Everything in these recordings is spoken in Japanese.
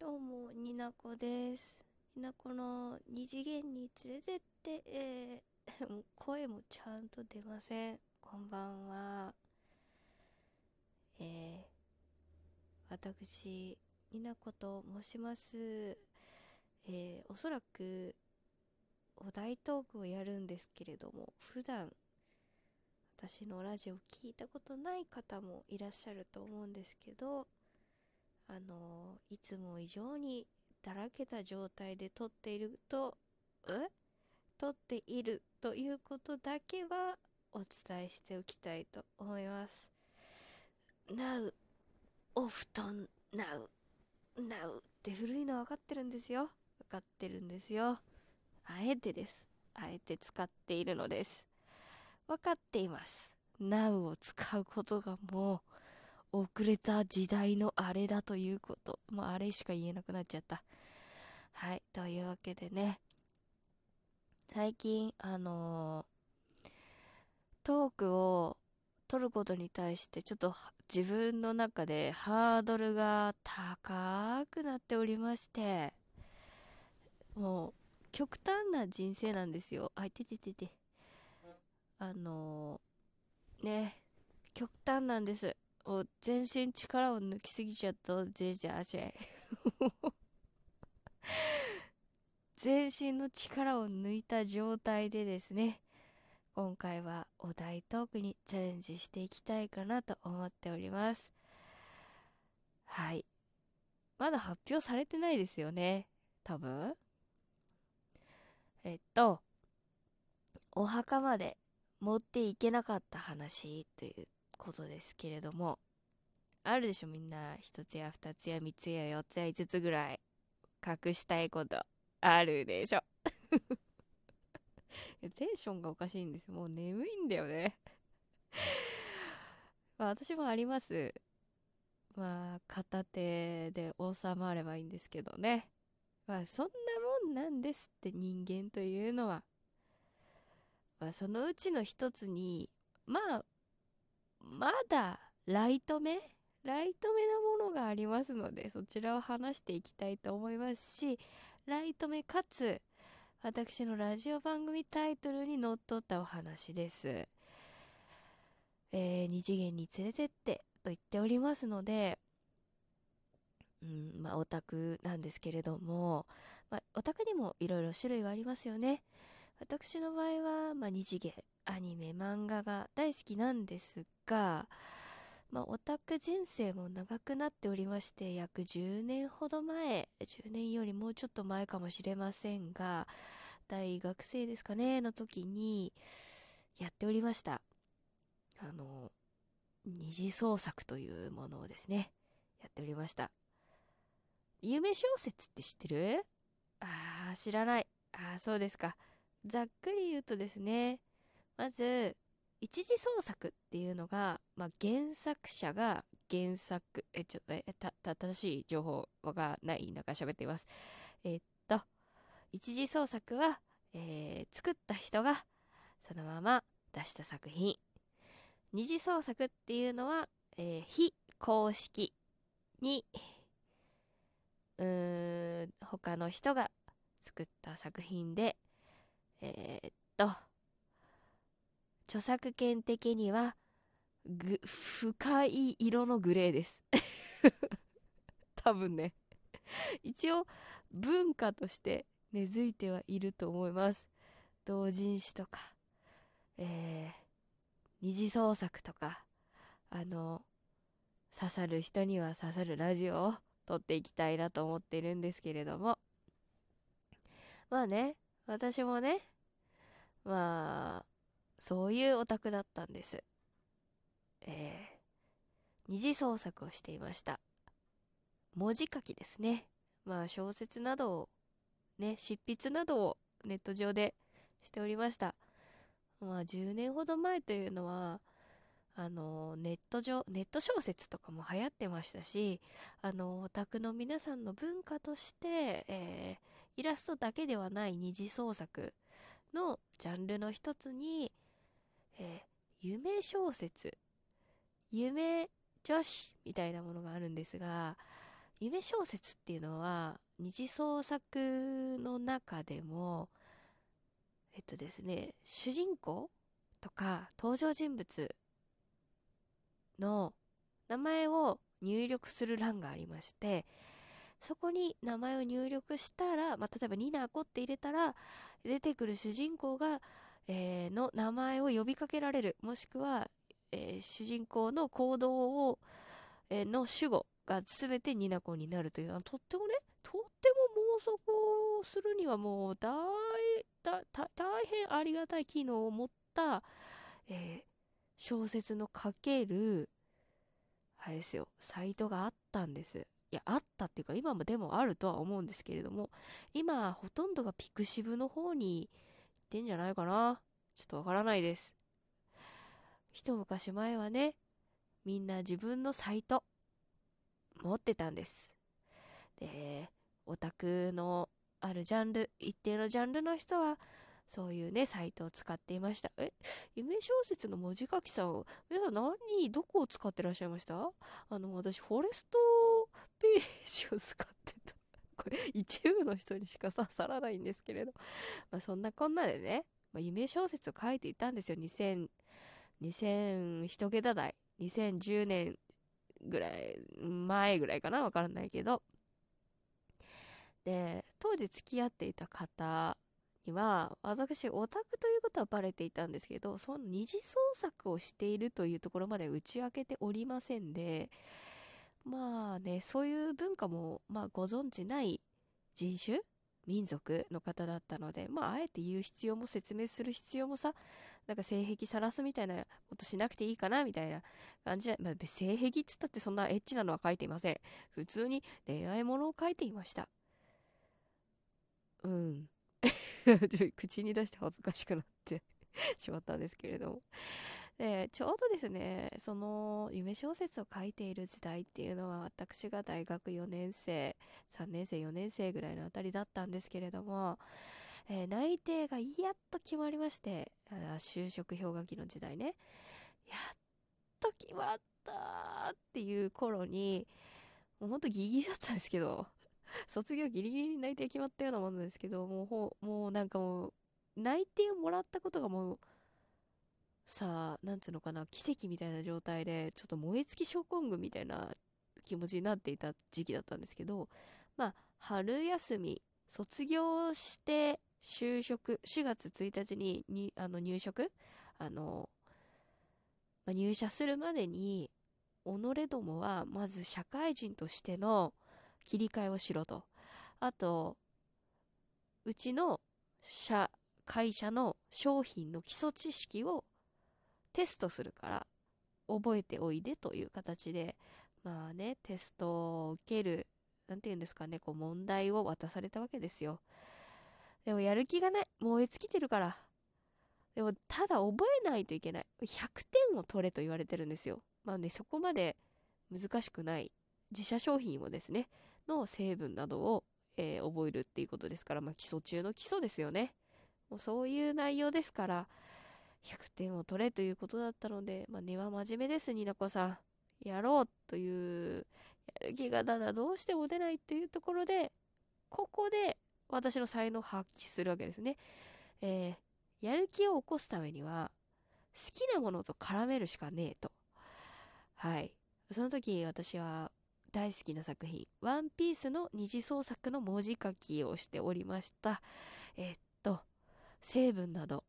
どうも、になこです。になこの二次元に連れてって、えー もう声もちゃんと出ません。こんばんは。えー私、になこと申します。えーおそらく、お題トークをやるんですけれども、普段、私のラジオ聞いたことない方もいらっしゃると思うんですけど、あのいつも以上にだらけた状態で撮っていると、え？撮っているということだけはお伝えしておきたいと思います。Now, お布団 Now, Now って古いの分かってるんですよ。分かってるんですよ。あえてです。あえて使っているのです。分かっています。Now を使うことがもう遅れた時代のあれだということ。もうあれしか言えなくなっちゃった。はい。というわけでね。最近、あのートークを取ることに対してちょっと自分の中でハードルが高くなっておりまして、もう極端な人生なんですよ。あ、いてててて。あのーね、極端なんです。もう全身力を抜きすぎちゃったぜじゃあじゃ 全身の力を抜いた状態でですね今回はお題トークにチャレンジしていきたいかなと思っております。はい。まだ発表されてないですよね多分。えっとお墓まで持っていけなかった話ということですけれどもあるでしょみんな一つや二つや三つや四つや五つぐらい隠したいことあるでしょ。テンションがおかしいんですよ。もう眠いんだよね。まあ私もあります。まあ片手で収まればいいんですけどね。まあそんなもんなんですって人間というのは。まあそのうちの一つにまあまだライト目？ライト目なものがありますのでそちらを話していきたいと思いますしライト目かつ私のラジオ番組タイトルにのっとったお話です。えー二次元に連れてってと言っておりますので、うん、まあオタクなんですけれども、まあ、オタクにもいろいろ種類がありますよね。私の場合は、まあ、二次元アニメ漫画が大好きなんですが、まあ、オタク人生も長くなっておりまして約10年ほど前10年よりもうちょっと前かもしれませんが大学生ですかねの時にやっておりました。あの二次創作というものをですねやっておりました。有名小説って知ってる？あー知らない。あーそうですか。ざっくり言うとですねまず一次創作っていうのが、まあ、原作者が原作えちょえたた正しい情報がない中喋っています。えっと一次創作は、えー作った人がそのまま出した作品。二次創作っていうのは、えー非公式にうーん他の人が作った作品でえーっと著作権的にはぐ深い色のグレーです。多分ね。一応文化として根付いてはいると思います。同人誌とかえー二次創作とかあの刺さる人には刺さるラジオを撮っていきたいなと思ってるんですけれども。まあね私もねまあそういうオタクだったんです。えー二次創作をしていました。文字書きですね。まあ小説などを、ね、執筆などをネット上でしておりました。まあ10年ほど前というのは、あのネット上、ネット小説とかも流行ってましたし、あのオタクの皆さんの文化として、えーイラストだけではない二次創作のジャンルの一つに、えー夢小説夢女子みたいなものがあるんですが夢小説っていうのは二次創作の中でもえっとですね主人公とか登場人物の名前を入力する欄がありましてそこに名前を入力したら、まあ、例えばニナコって入れたら出てくる主人公が、えー、の名前を呼びかけられる。もしくは、えー、主人公の行動を、えー、の主語が全てニナコになるという。のはとってもねとっても妄想をするにはもう大大変ありがたい機能を持った、え小説の書けるあれですよサイトがあったんです。いや、あったっていうか、今もでもあるとは思うんですけれども、今、ほとんどがピクシブの方に行ってんじゃないかな。ちょっとわからないです。一昔前はね、みんな自分のサイト、持ってたんです。で、オタクのあるジャンル、一定のジャンルの人は、そういうね、サイトを使っていました。え、夢小説の文字書きさん、皆さん何、どこを使ってらっしゃいました？あの、私、フォレストページを使ってた。これ、一部の人にしか刺さらないんですけれど。まあ、そんなこんなでね、まあ、夢小説を書いていたんですよ。2000、2000、一桁台。2010年ぐらい、前ぐらいかな？わからないけど。で、当時付き合っていた方には、私、オタクということはバレていたんですけど、その二次創作をしているというところまで打ち明けておりませんで、まあね、そういう文化も、まあ、ご存知ない人種民族の方だったので、まあ、あえて言う必要も説明する必要もさ、なんか性癖さらすみたいなことしなくていいかなみたいな感じで、まあ、性癖っつったってそんなエッチなのは書いていません。普通に恋愛ものを書いていました。うん。口に出して恥ずかしくなってしまったんですけれども。で、ちょうどですね、その夢小説を書いている時代っていうのは私が大学4年生、3年生、4年生ぐらいのあたりだったんですけれども、えー、内定がやっと決まりまして、あ就職氷河期の時代ね、やっと決まったっていう頃に、もうほんとギリギリだったんですけど、卒業ギリギリに内定決まったようなものですけど、もうほ、もうなんかもう、内定をもらったことがもう、さあ、なんつうのかな、奇跡みたいな状態で、ちょっと燃え尽き症候群みたいな気持ちになっていた時期だったんですけど、まあ、春休み、卒業して就職、4月1日ににあの入職あの、まあ、入社するまでに、己どもはまず社会人としての切り替えをしろと。あと、うちの社、会社の商品の基礎知識をテストするから覚えておいでという形で、まあね、テストを受ける、なんて言うんですかね、こう問題を渡されたわけですよ。でもやる気がない。燃え尽きてるから。でも、ただ覚えないといけない。100点を取れと言われてるんですよ。まあね、そこまで難しくない自社商品をですね、の成分などを、えー、覚えるっていうことですから、まあ、基礎中の基礎ですよね。もうそういう内容ですから、100点を取れということだったので、まあ、根は真面目です、ニナコさん。やろうという、やる気がただどうしても出ないというところで、ここで私の才能を発揮するわけですね。えー、やる気を起こすためには、好きなものと絡めるしかねえと。はい。その時私は大好きな作品、ワンピースの二次創作の文字書きをしておりました。えー、っと、成分など、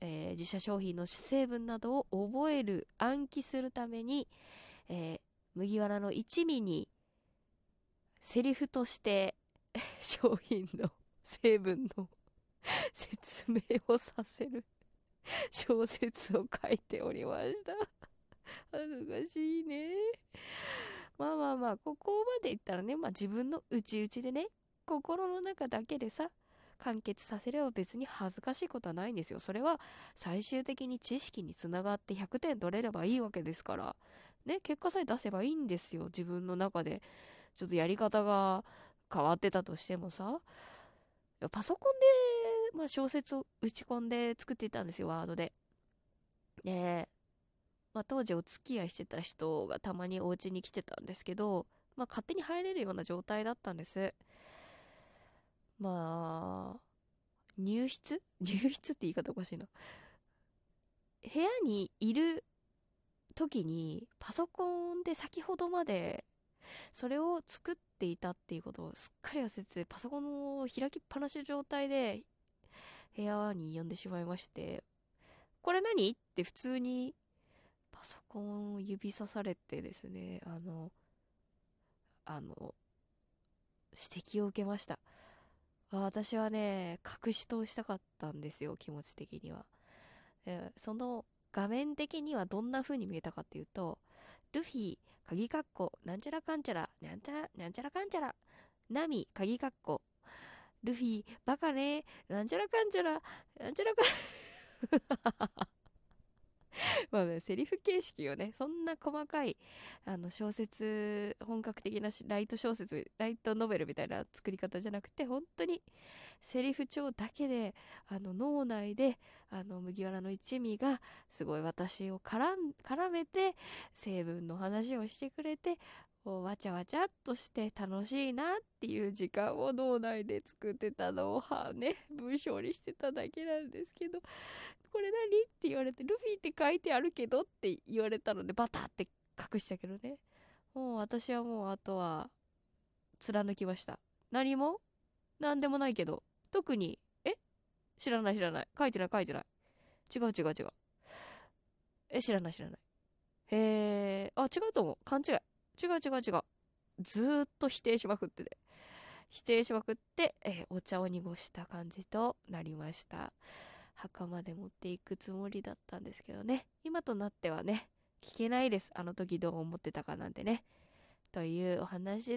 えー、自社商品の成分などを覚える、暗記するために、えー、麦わらの一味にセリフとして 商品の成分の 説明をさせる 小説を書いておりました。恥ずかしいね。まあまあまあ、ここまで言ったらね、まあ自分の内々でね、心の中だけでさ、完結させれば別に恥ずかしいことはないんですよ。それは最終的に知識につながって100点取れればいいわけですから。ね、結果さえ出せばいいんですよ。自分の中で。ちょっとやり方が変わってたとしてもさ。パソコンで、まあ、小説を打ち込んで作っていたんですよ、ワードで。で、まあ、当時お付き合いしてた人がたまにお家に来てたんですけど、まあ、勝手に入れるような状態だったんです。まあ、入室？入室って言い方おかしいな。部屋にいる時にパソコンで先ほどまでそれを作っていたっていうことをすっかり忘れてパソコンを開きっぱなしの状態で部屋に呼んでしまいましてこれ何？って普通にパソコンを指さされてですねあのあの指摘を受けました。私はね隠し通したかったんですよ気持ち的には。その画面的にはどんな風に見えたかっていうとルフィ鍵括弧なんちゃらかんちゃらなんちゃらなんちゃらかんちゃらナミ鍵括弧。ルフィバカねなんちゃらかんちゃらなんちゃらかん。まあね、セリフ形式をね、そんな細かい、あの、小説、本格的なライト小説、ライトノベルみたいな作り方じゃなくて、本当に、セリフ帳だけで、あの、脳内で、あの、麦わらの一味が、すごい私を絡絡めて、成分の話をしてくれて、わちゃわちゃっとして楽しいなっていう時間を脳内で作ってたのをはね 文章にしてただけなんですけどこれ何？って言われてルフィって書いてあるけどって言われたのでバタって隠したけどね。もう私はもうあとは貫きました。何も？何でもないけど。特にえ？知らない知らない。書いてない書いてない。違う違う違う。え知らない知らない。へえあ違うと思う。勘違い。違う違う違う。ずっと否定しまくってて。否定しまくって、えー、お茶を濁した感じとなりました。墓まで持っていくつもりだったんですけどね。今となってはね、聞けないです。あの時どう思ってたかなんてね。というお話